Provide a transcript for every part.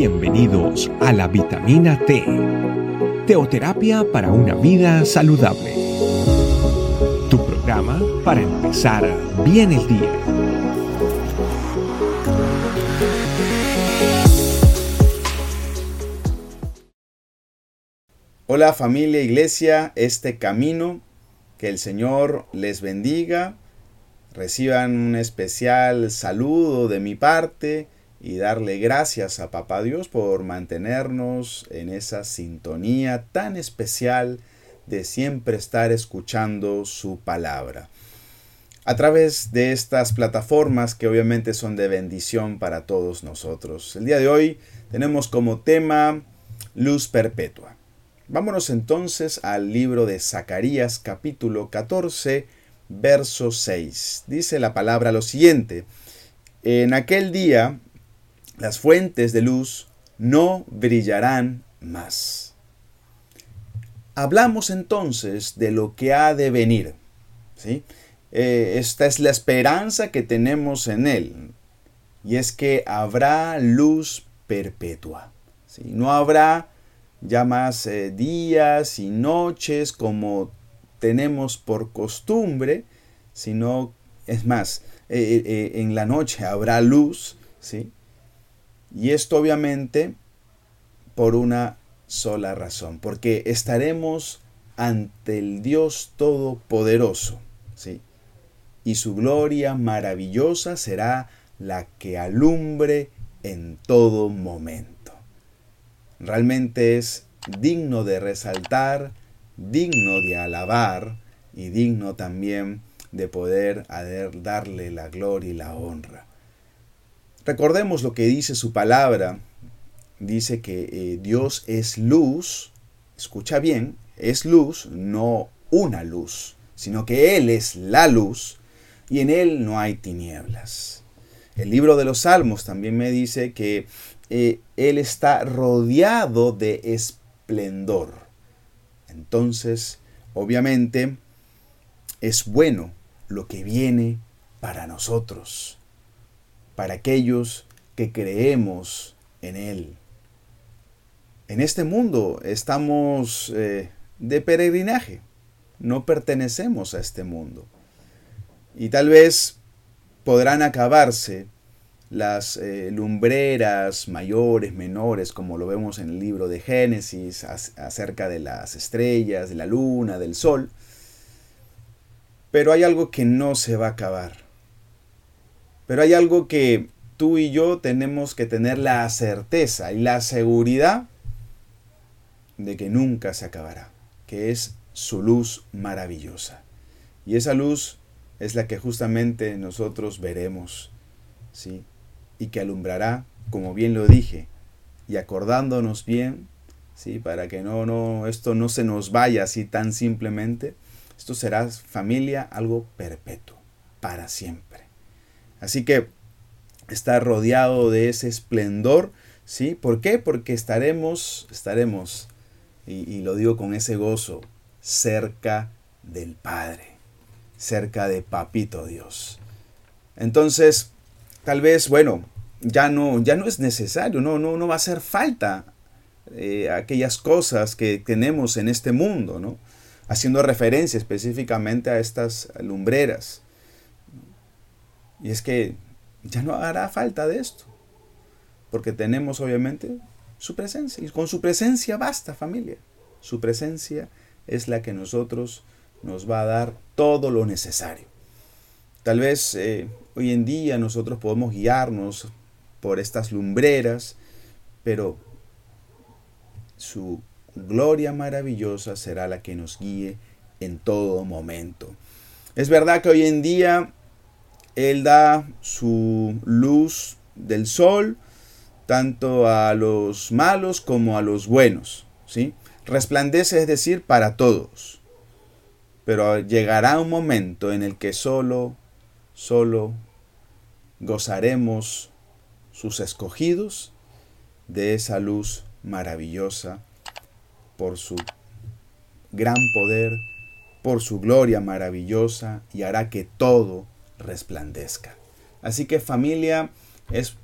Bienvenidos a la vitamina T, teoterapia para una vida saludable. Tu programa para empezar bien el día. Hola familia, iglesia, este camino, que el Señor les bendiga, reciban un especial saludo de mi parte y darle gracias a Papá Dios por mantenernos en esa sintonía tan especial de siempre estar escuchando su palabra. A través de estas plataformas que obviamente son de bendición para todos nosotros. El día de hoy tenemos como tema luz perpetua. Vámonos entonces al libro de Zacarías capítulo 14, verso 6. Dice la palabra lo siguiente. En aquel día las fuentes de luz no brillarán más. Hablamos entonces de lo que ha de venir. ¿sí? Eh, esta es la esperanza que tenemos en Él. Y es que habrá luz perpetua. ¿sí? No habrá ya más eh, días y noches como tenemos por costumbre, sino, es más, eh, en la noche habrá luz, ¿sí? Y esto obviamente por una sola razón, porque estaremos ante el Dios Todopoderoso, ¿sí? Y su gloria maravillosa será la que alumbre en todo momento. Realmente es digno de resaltar, digno de alabar y digno también de poder darle la gloria y la honra. Recordemos lo que dice su palabra. Dice que eh, Dios es luz, escucha bien, es luz, no una luz, sino que Él es la luz y en Él no hay tinieblas. El libro de los Salmos también me dice que eh, Él está rodeado de esplendor. Entonces, obviamente, es bueno lo que viene para nosotros para aquellos que creemos en Él. En este mundo estamos eh, de peregrinaje, no pertenecemos a este mundo. Y tal vez podrán acabarse las eh, lumbreras mayores, menores, como lo vemos en el libro de Génesis, acerca de las estrellas, de la luna, del sol. Pero hay algo que no se va a acabar pero hay algo que tú y yo tenemos que tener la certeza y la seguridad de que nunca se acabará, que es su luz maravillosa. Y esa luz es la que justamente nosotros veremos, ¿sí? Y que alumbrará, como bien lo dije, y acordándonos bien, ¿sí? Para que no, no, esto no se nos vaya así tan simplemente. Esto será familia algo perpetuo, para siempre. Así que está rodeado de ese esplendor, ¿sí? ¿Por qué? Porque estaremos, estaremos, y, lo digo con ese gozo, cerca del Padre, cerca de Papito Dios. Entonces, tal vez, bueno, ya no, ya no es necesario, no, no, no va a hacer falta eh, aquellas cosas que tenemos en este mundo, ¿no? Haciendo referencia específicamente a estas lumbreras. Y es que ya no hará falta de esto. Porque tenemos obviamente su presencia. Y con su presencia basta familia. Su presencia es la que nosotros nos va a dar todo lo necesario. Tal vez eh, hoy en día nosotros podemos guiarnos por estas lumbreras, pero su gloria maravillosa será la que nos guíe en todo momento. Es verdad que hoy en día él da su luz del sol tanto a los malos como a los buenos. ¿sí? Resplandece, es decir, para todos. Pero llegará un momento en el que solo, solo gozaremos sus escogidos de esa luz maravillosa por su gran poder, por su gloria maravillosa y hará que todo resplandezca. Así que familia, es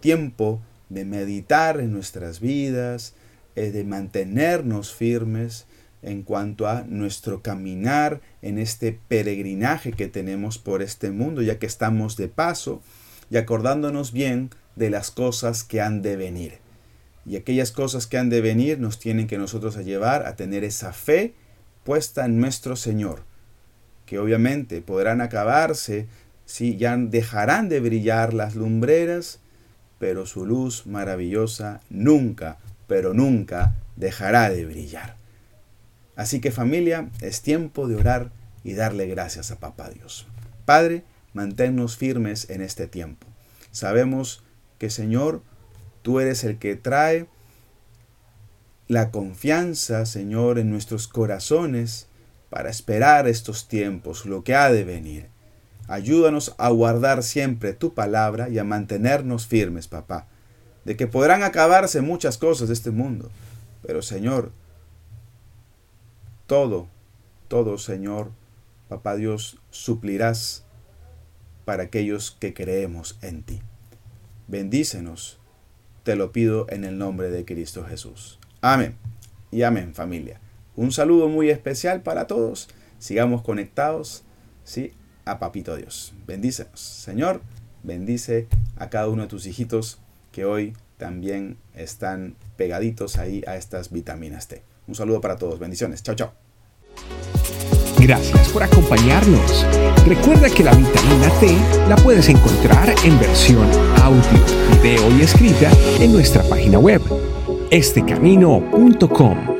tiempo de meditar en nuestras vidas, eh, de mantenernos firmes en cuanto a nuestro caminar en este peregrinaje que tenemos por este mundo, ya que estamos de paso y acordándonos bien de las cosas que han de venir. Y aquellas cosas que han de venir nos tienen que nosotros a llevar a tener esa fe puesta en nuestro Señor, que obviamente podrán acabarse si ya dejarán de brillar las lumbreras, pero su luz maravillosa nunca, pero nunca dejará de brillar. Así que familia, es tiempo de orar y darle gracias a Papá Dios. Padre, manténnos firmes en este tiempo. Sabemos que Señor, tú eres el que trae la confianza, Señor, en nuestros corazones para esperar estos tiempos, lo que ha de venir. Ayúdanos a guardar siempre tu palabra y a mantenernos firmes, papá, de que podrán acabarse muchas cosas de este mundo. Pero Señor, todo, todo, Señor, papá Dios, suplirás para aquellos que creemos en ti. Bendícenos, te lo pido en el nombre de Cristo Jesús. Amén y amén familia. Un saludo muy especial para todos. Sigamos conectados, ¿sí? a Papito Dios. Bendícenos. Señor, bendice a cada uno de tus hijitos que hoy también están pegaditos ahí a estas vitaminas T. Un saludo para todos. Bendiciones. Chao, chao. Gracias por acompañarnos. Recuerda que la vitamina T la puedes encontrar en versión audio, video y escrita en nuestra página web, estecamino.com.